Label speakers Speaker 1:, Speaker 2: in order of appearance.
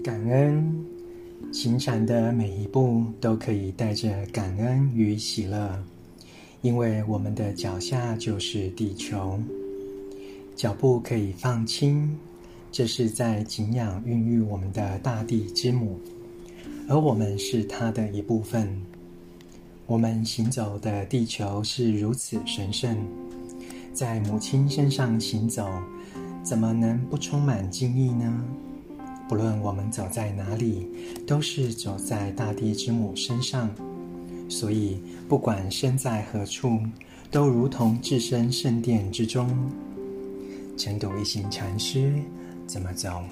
Speaker 1: 感恩，行禅的每一步都可以带着感恩与喜乐，因为我们的脚下就是地球，脚步可以放轻，这是在敬仰孕育我们的大地之母，而我们是它的一部分。我们行走的地球是如此神圣，在母亲身上行走，怎么能不充满敬意呢？不论我们走在哪里，都是走在大地之母身上，所以不管身在何处，都如同置身圣殿之中。成都一行禅师怎么走？